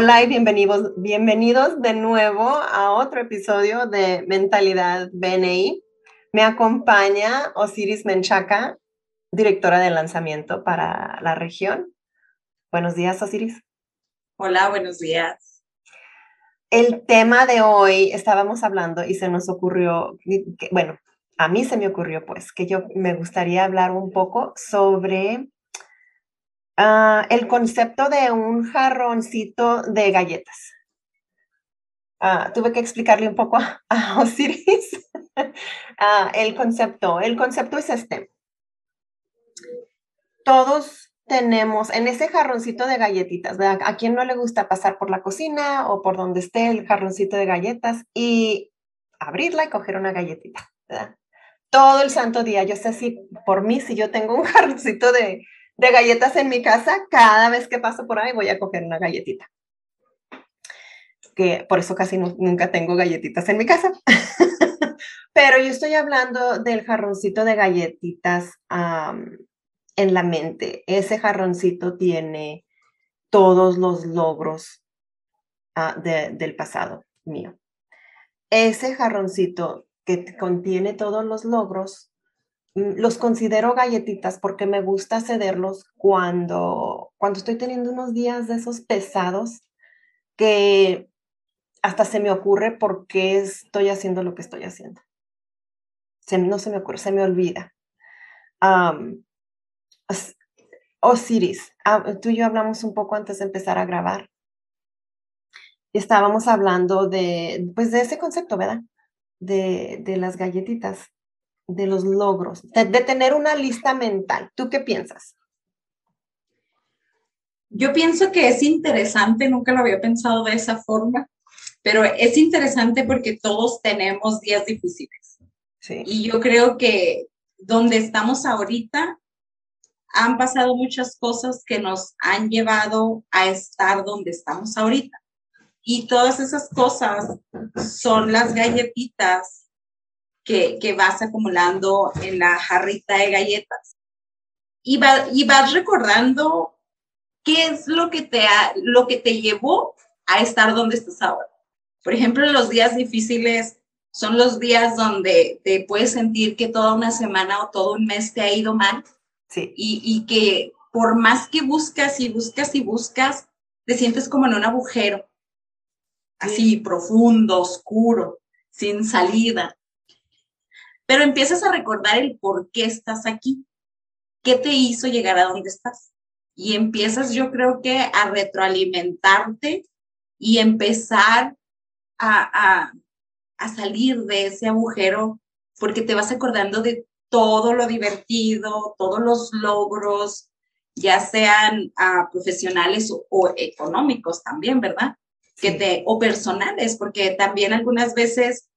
Hola y bienvenidos, bienvenidos de nuevo a otro episodio de Mentalidad BNI. Me acompaña Osiris Menchaca, directora de lanzamiento para la región. Buenos días, Osiris. Hola, buenos días. El tema de hoy estábamos hablando y se nos ocurrió, bueno, a mí se me ocurrió pues que yo me gustaría hablar un poco sobre Ah, el concepto de un jarroncito de galletas. Ah, tuve que explicarle un poco a, Osiris ah, el concepto. El concepto es este. Todos tenemos en ese jarroncito de galletitas. ¿A quién no le gusta pasar por la cocina o por donde esté el jarroncito de galletas y abrirla y coger una galletita. Todo el santo día. Yo sé si por mí, si yo tengo un jarroncito de, de galletas en mi casa, cada vez que paso por ahí voy a coger una galletita. Que por eso casi nunca tengo galletitas en mi casa. Pero yo estoy hablando del jarroncito de galletitas en la mente. Ese jarroncito tiene todos los logros ah, del pasado mío. Ese jarroncito que contiene todos los logros los considero galletitas porque me gusta cederlos cuando, cuando estoy teniendo unos días de esos pesados que hasta se me ocurre por qué estoy haciendo lo que estoy haciendo. Se, no se me ocurre, se me olvida. Osiris, ah, tú y yo hablamos un poco antes de empezar a grabar. Estábamos hablando de, pues, de ese concepto, ¿verdad? De, de las galletitas de los logros, de, tener una lista mental. ¿Tú qué piensas? Yo pienso que es interesante, nunca lo había pensado de esa forma, pero es interesante porque todos tenemos días difíciles. Sí. Y yo creo que donde estamos ahorita han pasado muchas cosas que nos han llevado a estar donde estamos ahorita. Y todas esas cosas son las galletitas que, vas acumulando en la jarrita de galletas. Y, y vas recordando qué es lo que, te lo que te llevó a estar donde estás ahora. Por ejemplo, los días difíciles son los días donde te puedes sentir que toda una semana o todo un mes te ha ido mal. Sí. Y, y que por más que buscas y buscas y buscas, te sientes como en un agujero, así profundo, oscuro, sin salida pero empiezas a recordar el por qué estás aquí, qué te hizo llegar a donde estás. Y empiezas, yo creo que, a retroalimentarte y empezar a, a, salir de ese agujero, porque te vas acordando de todo lo divertido, todos los logros, ya sean ah, profesionales o, económicos también, ¿verdad? Que te, o personales, porque también algunas veces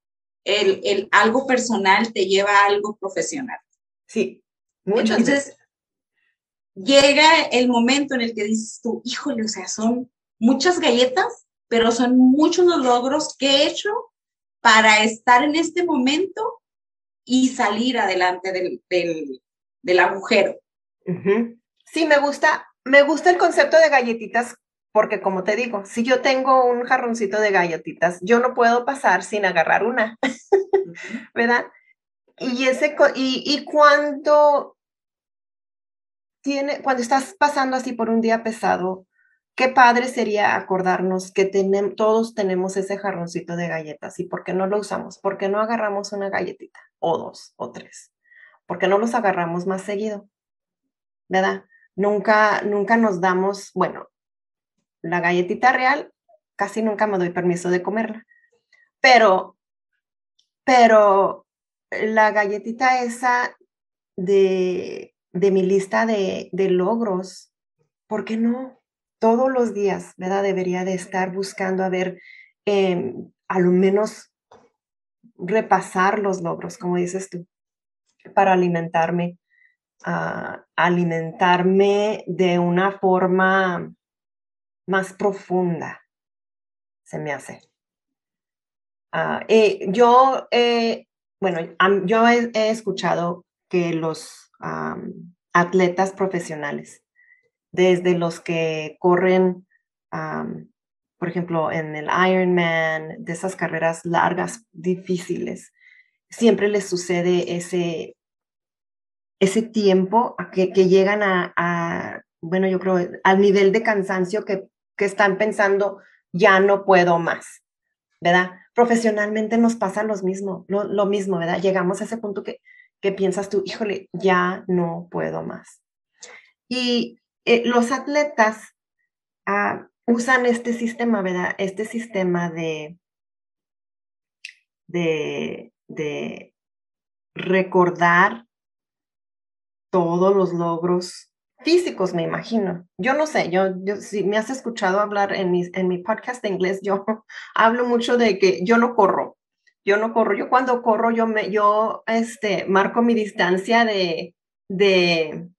el, algo personal te lleva a algo profesional. Sí, muchas Entonces, llega el momento en el que dices tú, híjole, o sea, son muchas galletas, pero son muchos los logros que he hecho para estar en este momento y salir adelante del, del, agujero. Sí, me gusta, me gusta el concepto de galletitas porque como te digo, si yo tengo un jarroncito de galletitas, yo no puedo pasar sin agarrar una, ¿verdad? Y, ese, y, y cuando, tiene, cuando estás pasando así por un día pesado, qué padre sería acordarnos que tenemos, todos tenemos ese jarroncito de galletas y por qué no lo usamos, por qué no agarramos una galletita o dos o tres, por qué no los agarramos más seguido, ¿verdad? Nunca, nunca nos damos, bueno, la galletita real, casi nunca me doy permiso de comerla. Pero, pero la galletita esa de, de mi lista de, de, logros, ¿por qué no? Todos los días, ¿verdad? Debería de estar buscando a ver, em, a lo menos repasar los logros, como dices tú, para alimentarme, uh, alimentarme de una forma más profunda, se me hace. Ah, eh, yo, eh, bueno, yo he, escuchado que los atletas profesionales, desde los que corren por ejemplo, en el Ironman, de esas carreras largas, difíciles, siempre les sucede ese, ese tiempo a que, llegan a, bueno, yo creo, al nivel de cansancio que, que están pensando, ya no puedo más, ¿verdad? Profesionalmente nos pasa lo mismo, lo, mismo, ¿verdad? Llegamos a ese punto que, que piensas tú, híjole, ya no puedo más. Y eh, los atletas ah, usan este sistema, ¿verdad? Este sistema de, de, de recordar todos los logros físicos, me imagino. Yo no sé, yo, si me has escuchado hablar en mi, en mi podcast de inglés, yo hablo mucho de que yo no corro. Yo no corro. Yo cuando corro, yo me, yo este, marco mi distancia de, de,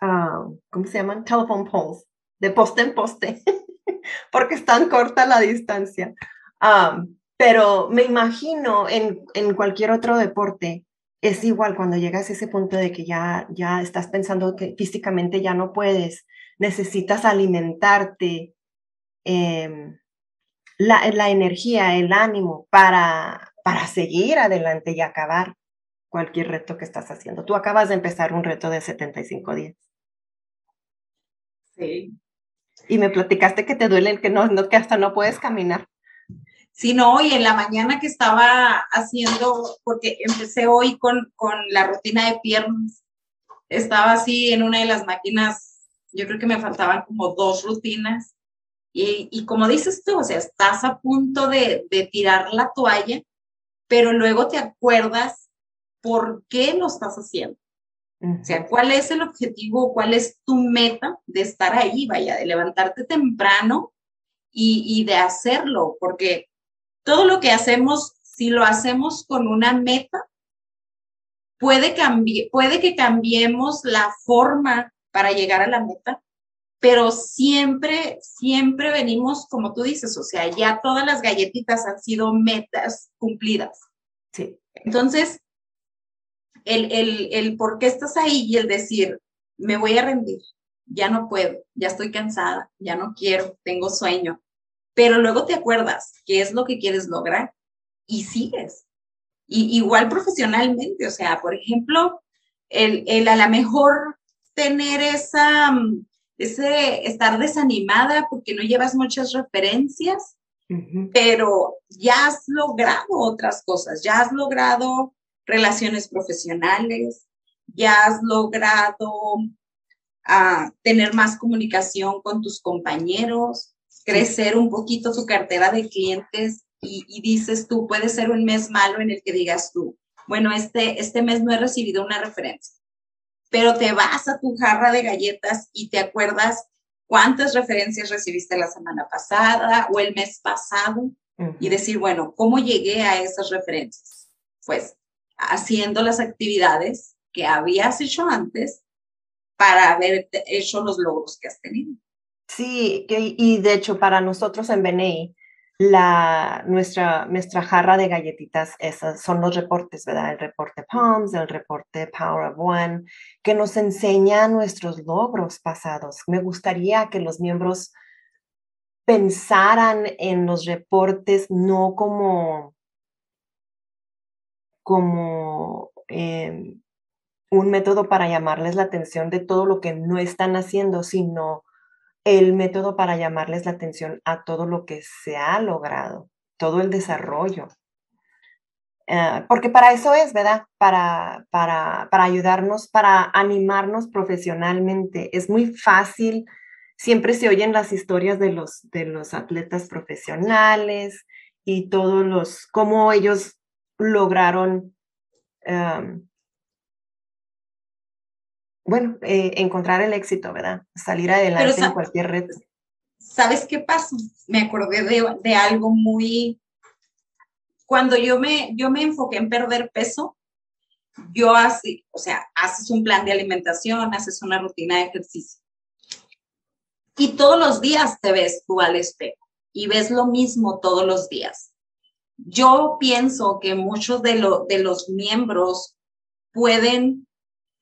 ah, ¿cómo se llaman? Telephone poles, de poste en poste, porque es tan corta la distancia. Ah, pero me imagino en, en cualquier otro deporte, es igual cuando llegas a ese punto de que ya, ya estás pensando que físicamente ya no puedes, necesitas alimentarte, em, la, la, energía, el ánimo para, para seguir adelante y acabar cualquier reto que estás haciendo. Tú acabas de empezar un reto de 75 días. Sí. Y me platicaste que te duele, que, no, no, que hasta no puedes caminar sino hoy en la mañana que estaba haciendo, porque empecé hoy con, con la rutina de piernas, estaba así en una de las máquinas, yo creo que me faltaban como dos rutinas, y, y como dices tú, o sea, estás a punto de, de tirar la toalla, pero luego te acuerdas por qué lo estás haciendo. O sea, ¿cuál es el objetivo? ¿Cuál es tu meta de estar ahí? Vaya, de levantarte temprano y, y de hacerlo, porque todo lo que hacemos, si lo hacemos con una meta, puede, puede que cambiemos la forma para llegar a la meta, pero siempre, siempre venimos, como tú dices, o sea, ya todas las galletitas han sido metas cumplidas. Sí. Entonces, el, el, el por qué estás ahí y el decir, me voy a rendir, ya no puedo, ya estoy cansada, ya no quiero, tengo sueño, pero luego te acuerdas qué es lo que quieres lograr y sigues. Y igual profesionalmente, o sea, por ejemplo, el, el a lo mejor tener esa, mm, ese estar desanimada porque no llevas muchas referencias, pero ya has logrado otras cosas, ya has logrado relaciones profesionales, ya has logrado ah, tener más comunicación con tus compañeros, crecer un poquito tu cartera de clientes y, dices tú, puede ser un mes malo en el que digas tú, bueno, este, este mes no he recibido una referencia, pero te vas a tu jarra de galletas y te acuerdas cuántas referencias recibiste la semana pasada o el mes pasado y decir, bueno, ¿cómo llegué a esas referencias? Pues haciendo las actividades que habías hecho antes para haber hecho los logros que has tenido. Sí, y de hecho para nosotros en BNI, la, nuestra, nuestra jarra de galletitas esas son los reportes, ¿verdad? El reporte PALMS, el reporte Power of One, que nos enseña nuestros logros pasados. Me gustaría que los miembros pensaran en los reportes no como, como em, un método para llamarles la atención de todo lo que no están haciendo, sino el método para llamarles la atención a todo lo que se ha logrado, todo el desarrollo. Ah, porque para eso es, ¿verdad? Para, para, para ayudarnos, para animarnos profesionalmente. Es muy fácil, siempre se oyen las historias de los, de los atletas profesionales y todos los, cómo ellos lograron bueno, eh, encontrar el éxito, ¿verdad? Salir adelante en cualquier red. ¿Sabes qué pasa? Me acordé de, algo muy... Cuando yo me, yo me enfoqué en perder peso, yo así, o sea, haces un plan de alimentación, haces una rutina de ejercicio. Y todos los días te ves tú al espejo y ves lo mismo todos los días. Yo pienso que muchos de, de los miembros pueden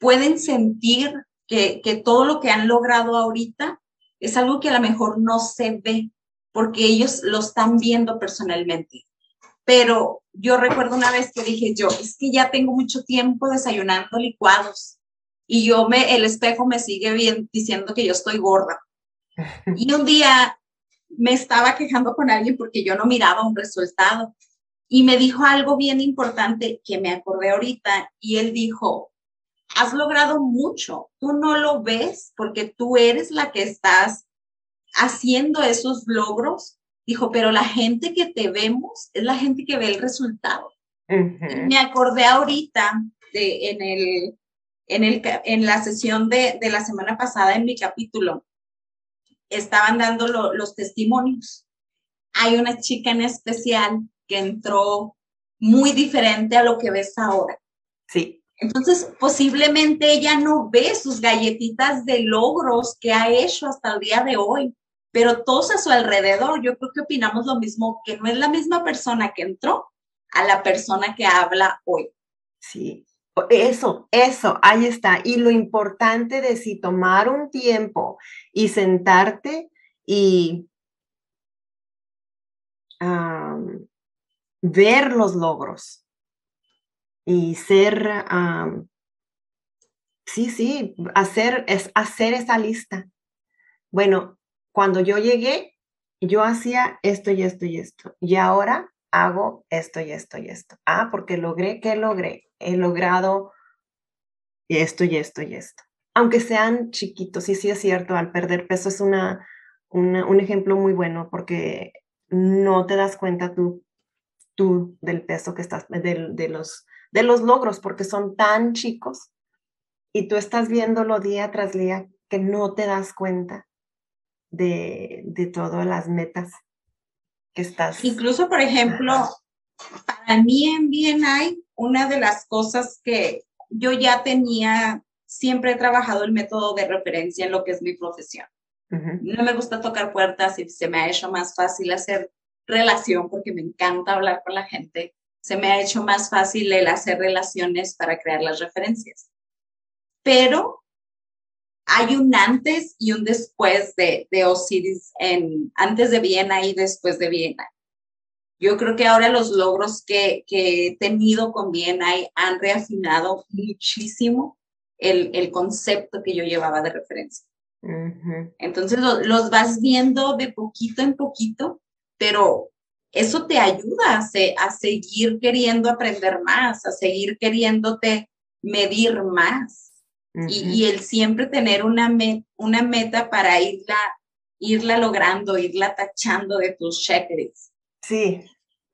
pueden sentir que, que todo lo que han logrado ahorita es algo que a lo mejor no se ve, porque ellos lo están viendo personalmente. Pero yo recuerdo una vez que dije yo, es que ya tengo mucho tiempo desayunando licuados y yo me, el espejo me sigue bien diciendo que yo estoy gorda. Y un día me estaba quejando con alguien porque yo no miraba un resultado y me dijo algo bien importante que me acordé ahorita y él dijo, has logrado mucho, tú no lo ves porque tú eres la que estás haciendo esos logros. Dijo, pero la gente que te vemos es la gente que ve el resultado. Me acordé ahorita de, en, el, en, el, en la sesión de, de la semana pasada en mi capítulo, estaban dando los testimonios. Hay una chica en especial que entró muy diferente a lo que ves ahora. Sí. Entonces, posiblemente ella no ve sus galletitas de logros que ha hecho hasta el día de hoy, pero todos a su alrededor, yo creo que opinamos lo mismo, que no es la misma persona que entró a la persona que habla hoy. Sí, eso, eso, ahí está. Y lo importante de si tomar un tiempo y sentarte y ver los logros y ser, sí, sí, hacer, es hacer esa lista. Bueno, cuando yo llegué, yo hacía esto y esto y esto. Y ahora hago esto y esto y esto. Ah, porque logré, ¿qué logré? He logrado esto y esto y esto. Aunque sean chiquitos, y sí es cierto, al perder peso es una, un ejemplo muy bueno porque no te das cuenta tú, tú del peso que estás, de, de, los, de los logros, porque son tan chicos y tú estás viéndolo día tras día que no te das cuenta de, de todas las metas que estás. Incluso, por ejemplo, para mí en BNI, una de las cosas que yo ya tenía, siempre he trabajado el método de referencia en lo que es mi profesión. No me gusta tocar puertas y se me ha hecho más fácil hacer relación porque me encanta hablar con la gente. Se me ha hecho más fácil el hacer relaciones para crear las referencias. Pero hay un antes y un después de, de Osiris, en, antes de Viena y después de Viena. Yo creo que ahora los logros que, que he tenido con Viena han reafinado muchísimo el, el, concepto que yo llevaba de referencia. Entonces los vas viendo de poquito en poquito, pero eso te ayuda a, a seguir queriendo aprender más, a seguir queriéndote medir más y, el siempre tener una, una meta para irla, irla logrando, irla tachando de tus checklists. Sí.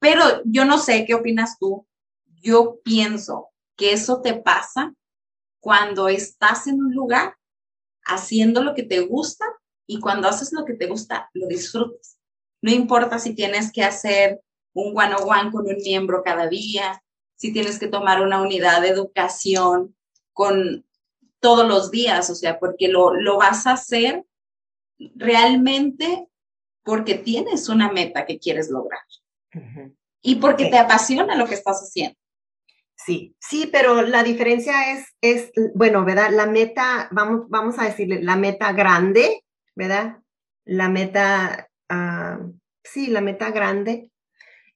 Pero yo no sé qué opinas tú. Yo pienso que eso te pasa cuando estás en un lugar haciendo lo que te gusta y cuando haces lo que te gusta, lo disfrutas. No importa si tienes que hacer un one-on-one con un miembro cada día, si tienes que tomar una unidad de educación con todos los días, o sea, porque lo, lo vas a hacer realmente porque tienes una meta que quieres lograr y porque te apasiona lo que estás haciendo. Sí, sí, pero la diferencia es, es, bueno, ¿verdad? La meta, vamos, vamos a decirle, la meta grande, ¿verdad? La meta, ah, sí, la meta grande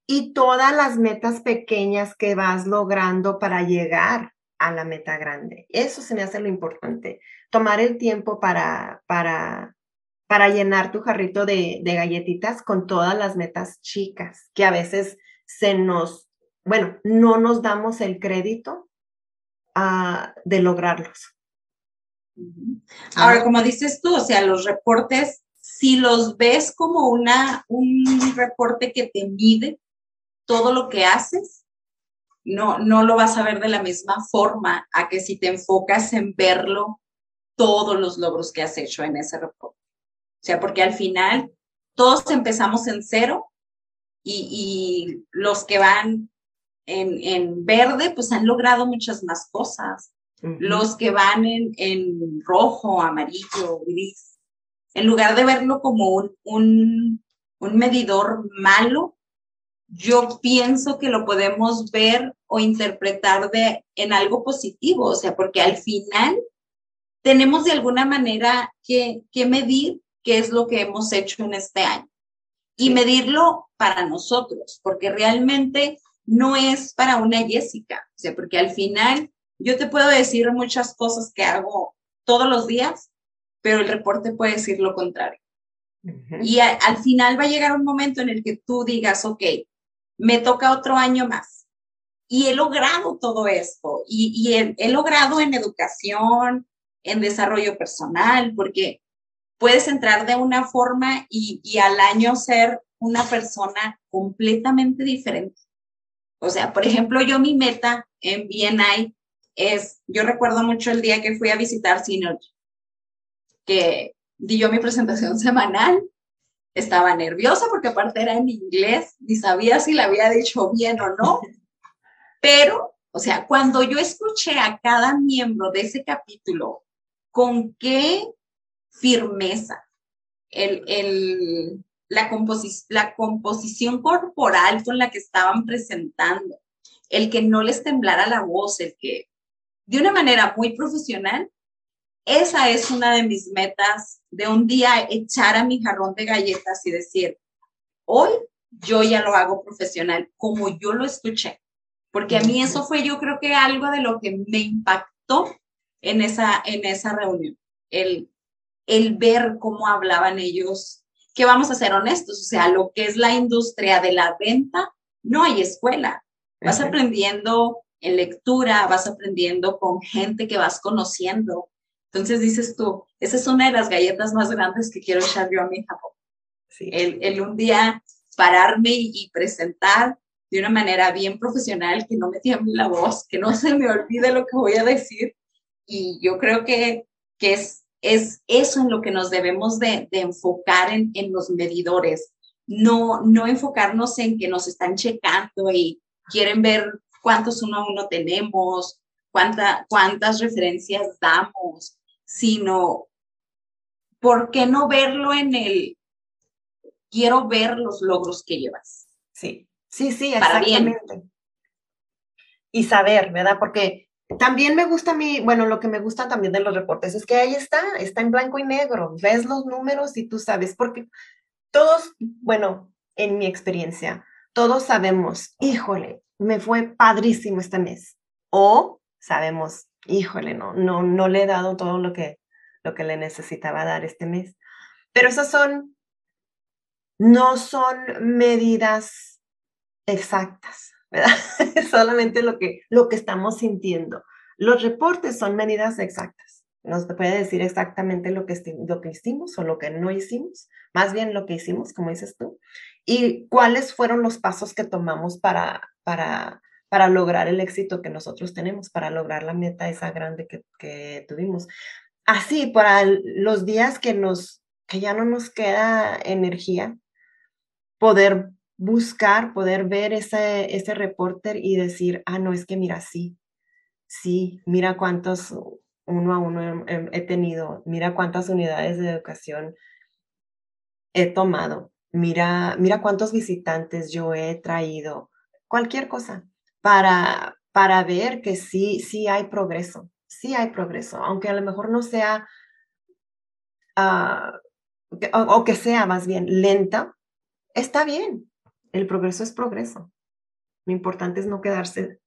y todas las metas pequeñas que vas logrando para llegar a la meta grande. Eso se me hace lo importante, tomar el tiempo para, para, para llenar tu jarrito de, galletitas con todas las metas chicas, que a veces se nos, bueno, no nos damos el crédito ah, de lograrlos. Ahora, como dices tú, o sea, los reportes, si los ves como una, un reporte que te mide todo lo que haces, no, no lo vas a ver de la misma forma a que si te enfocas en verlo todos los logros que has hecho en ese reporte. O sea, porque al final todos empezamos en cero y, los que van en, verde, pues han logrado muchas más cosas. Los que van en, en, rojo, amarillo, gris, en lugar de verlo como un, un, un medidor malo, yo pienso que lo podemos ver o interpretar de, en algo positivo, o sea, porque al final tenemos de alguna manera que, que medir qué es lo que hemos hecho en este año. y medirlo para nosotros, porque realmente no es para una Jessica, o sea, porque al final yo te puedo decir muchas cosas que hago todos los días, pero el reporte puede decir lo contrario. Y al final va a llegar un momento en el que tú digas, ok, me toca otro año más. Y he logrado todo esto, y, he, logrado en educación, en desarrollo personal, porque puedes entrar de una forma y, y al año ser una persona completamente diferente. O sea, por ejemplo, yo mi meta en BNI es, yo recuerdo mucho el día que fui a visitar Synergy, que di yo mi presentación semanal, estaba nerviosa porque aparte era en inglés, ni sabía si la había dicho bien o no, pero, o sea, cuando yo escuché a cada miembro de ese capítulo, con qué firmeza, el, el, la, la composición corporal con la que estaban presentando, el que no les temblara la voz, el que de una manera muy profesional, esa es una de mis metas de un día echar a mi jarrón de galletas y decir, hoy yo ya lo hago profesional como yo lo escuché, porque a mí eso fue yo creo que algo de lo que me impactó en esa, en esa reunión, el, el ver cómo hablaban ellos, que vamos a ser honestos, o sea, lo que es la industria de la venta, no hay escuela, vas aprendiendo en lectura, vas aprendiendo con gente que vas conociendo, entonces dices tú, esa es una de las galletas más grandes que quiero echar yo a mi Japón. Sí. El, un día pararme y, presentar de una manera bien profesional, que no me tiemble la voz, que no se me olvide lo que voy a decir. Y yo creo que, que es, es eso en lo que nos debemos de, enfocar en, en, los medidores. No, no enfocarnos en que nos están checando y quieren ver cuántos uno a uno tenemos, cuánta, cuántas referencias damos, sino ¿por qué no verlo en el quiero ver los logros que llevas? Sí, sí, sí, exactamente. Y saber, ¿verdad? Porque también me gusta a mí, bueno, lo que me gusta también de los reportes es que ahí está, está en blanco y negro, ves los números y tú sabes, porque todos, bueno, en mi experiencia, todos sabemos, híjole, me fue padrísimo este mes. O sabemos, híjole, no, no, no le he dado todo lo que, lo que le necesitaba dar este mes. Pero esas son, no son medidas exactas, ¿verdad? Es solamente lo que, lo que estamos sintiendo. Los reportes son medidas exactas. Nos puede decir exactamente lo que, lo que hicimos o lo que no hicimos, más bien lo que hicimos, como dices tú, y cuáles fueron los pasos que tomamos para, para para lograr el éxito que nosotros tenemos, para lograr la meta esa grande que, tuvimos. Así, para los días que, nos, que ya no nos queda energía, poder buscar, poder ver ese, ese reporter y decir, ah, no, es que mira, sí, sí, mira cuántos uno a uno he, he tenido, mira cuántas unidades de educación he tomado, mira, mira cuántos visitantes yo he traído, cualquier cosa para, para ver que sí, sí hay progreso, sí hay progreso, aunque a lo mejor no sea, ah, o, que sea más bien lenta, está bien, el progreso es progreso. Lo importante es no quedarse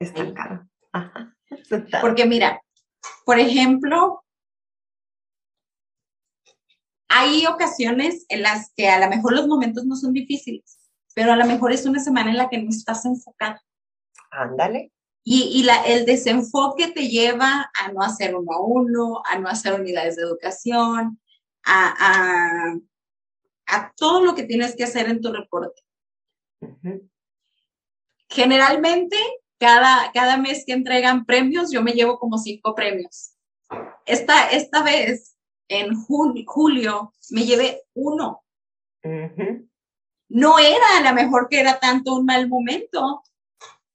estancado. Porque mira, por ejemplo, hay ocasiones en las que a lo mejor los momentos no son difíciles, pero a lo mejor es una semana en la que no estás enfocado. Ándale. Y, y la, el desenfoque te lleva a no hacer uno a uno, a no hacer unidades de educación, a, a, a todo lo que tienes que hacer en tu reporte. Generalmente, cada, cada mes que entregan premios, yo me llevo como cinco premios. Esta, esta vez, en julio, me llevé uno. No era a lo mejor que era tanto un mal momento,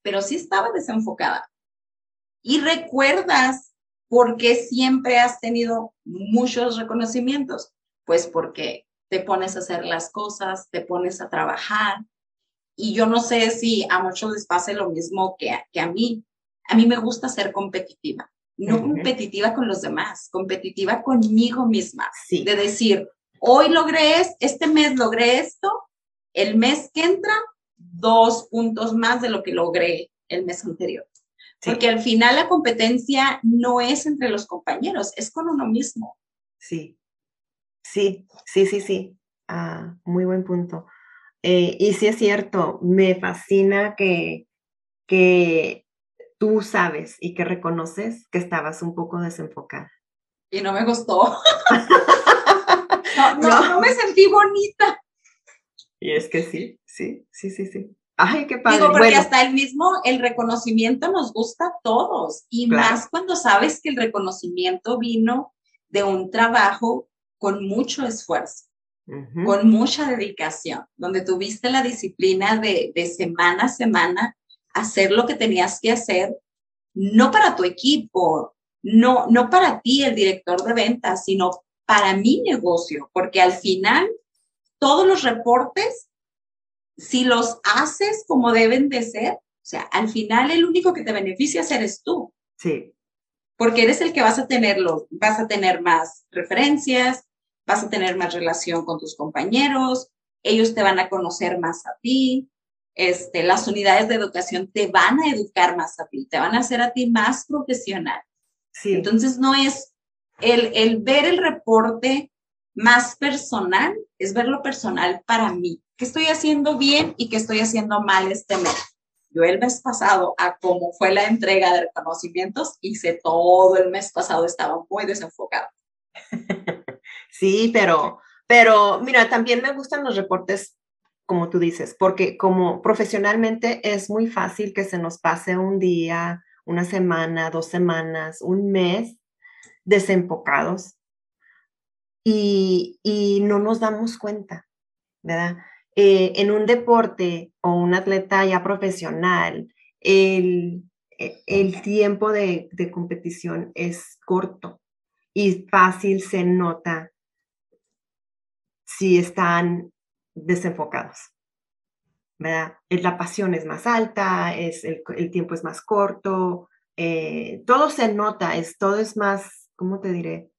pero sí estaba desenfocada. Y recuerdas por qué siempre has tenido muchos reconocimientos. Pues porque te pones a hacer las cosas, te pones a trabajar. Y yo no sé si a muchos les pase lo mismo que a, que a mí. A mí me gusta ser competitiva, no competitiva con los demás, competitiva conmigo misma. De decir, hoy logré este mes logré esto, el mes que entra, dos puntos más de lo que logré el mes anterior. Porque al final la competencia no es entre los compañeros, es con uno mismo. Sí, sí, sí, sí, sí. Ah, muy buen punto. Eh, y sí es cierto, me fascina que, que tú sabes y que reconoces que estabas un poco desenfocada. Y no me gustó. no, no, me sentí bonita. Y es que sí, sí, sí, sí, sí. Ay, qué padre. Digo, porque hasta el mismo, el reconocimiento nos gusta a todos. Y más cuando sabes que el reconocimiento vino de un trabajo con mucho esfuerzo, con mucha dedicación, donde tuviste la disciplina de, de semana a semana hacer lo que tenías que hacer, no para tu equipo, no, no para ti, el director de ventas, sino para mi negocio, porque al final todos los reportes, si los haces como deben de ser, o sea, al final el único que te beneficia eres tú. Sí. Porque eres el que vas a tenerlo, vas a tener más referencias, vas a tener más relación con tus compañeros, ellos te van a conocer más a ti, este, las unidades de educación te van a educar más a ti, te van a hacer a ti más profesional. Sí. Entonces no es el, el ver el reporte más personal, es verlo personal para mí. ¿Qué estoy haciendo bien y qué estoy haciendo mal este mes? Yo el mes pasado, a cómo fue la entrega de reconocimientos, hice todo el mes pasado, estaba muy desenfocado. Sí, pero, pero mira, también me gustan los reportes como tú dices, porque como profesionalmente es muy fácil que se nos pase un día, una semana, dos semanas, un mes desenfocados y, no nos damos cuenta, ¿verdad? Eh, en un deporte o un atleta ya profesional, el, e, el tiempo de, de competición es corto y fácil se nota si están desenfocados. ¿verdad? La pasión es más alta, es el, tiempo es más corto, eh, todo se nota, es, todo es más, ¿cómo te diré?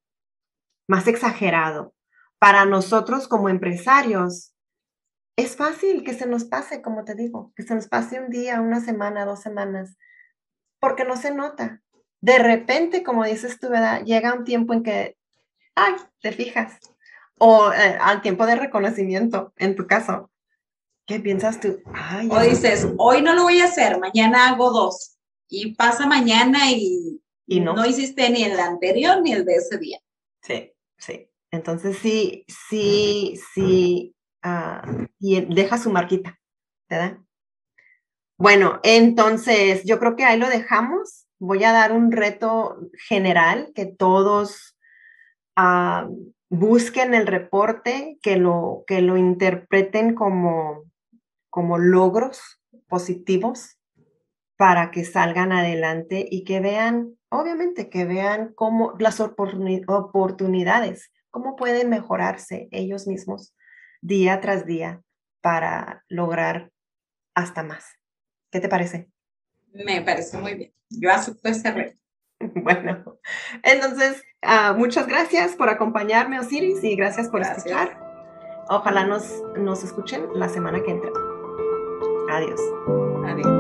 Más exagerado. Para nosotros como empresarios, es fácil que se nos pase, como te digo, que se nos pase un día, una semana, dos semanas, porque no se nota. De repente, como dices tú, ¿verdad? Llega un tiempo en que, ay, te fijas, o eh, al tiempo de reconocimiento, en tu caso. ¿Qué piensas tú? o dices, hoy no lo voy a hacer, mañana hago dos. Y pasa mañana y, y no. hiciste ni el anterior ni el de ese día. Sí, sí. Entonces sí, sí, sí. Ah, y deja su marquita, ¿verdad? Bueno, entonces yo creo que ahí lo dejamos. Voy a dar un reto general que todos uh, busquen el reporte, que lo, que lo interpreten como, como logros positivos para que salgan adelante y que vean, obviamente, que vean cómo las oportunidades, cómo pueden mejorarse ellos mismos día tras día para lograr hasta más. ¿Qué te parece? Me parece muy bien. Yo acepto ese reto. Bueno, entonces, ah, muchas gracias por acompañarme, Osiris, y gracias por escuchar. Ojalá nos, nos escuchen la semana que entra. Adiós. Adiós.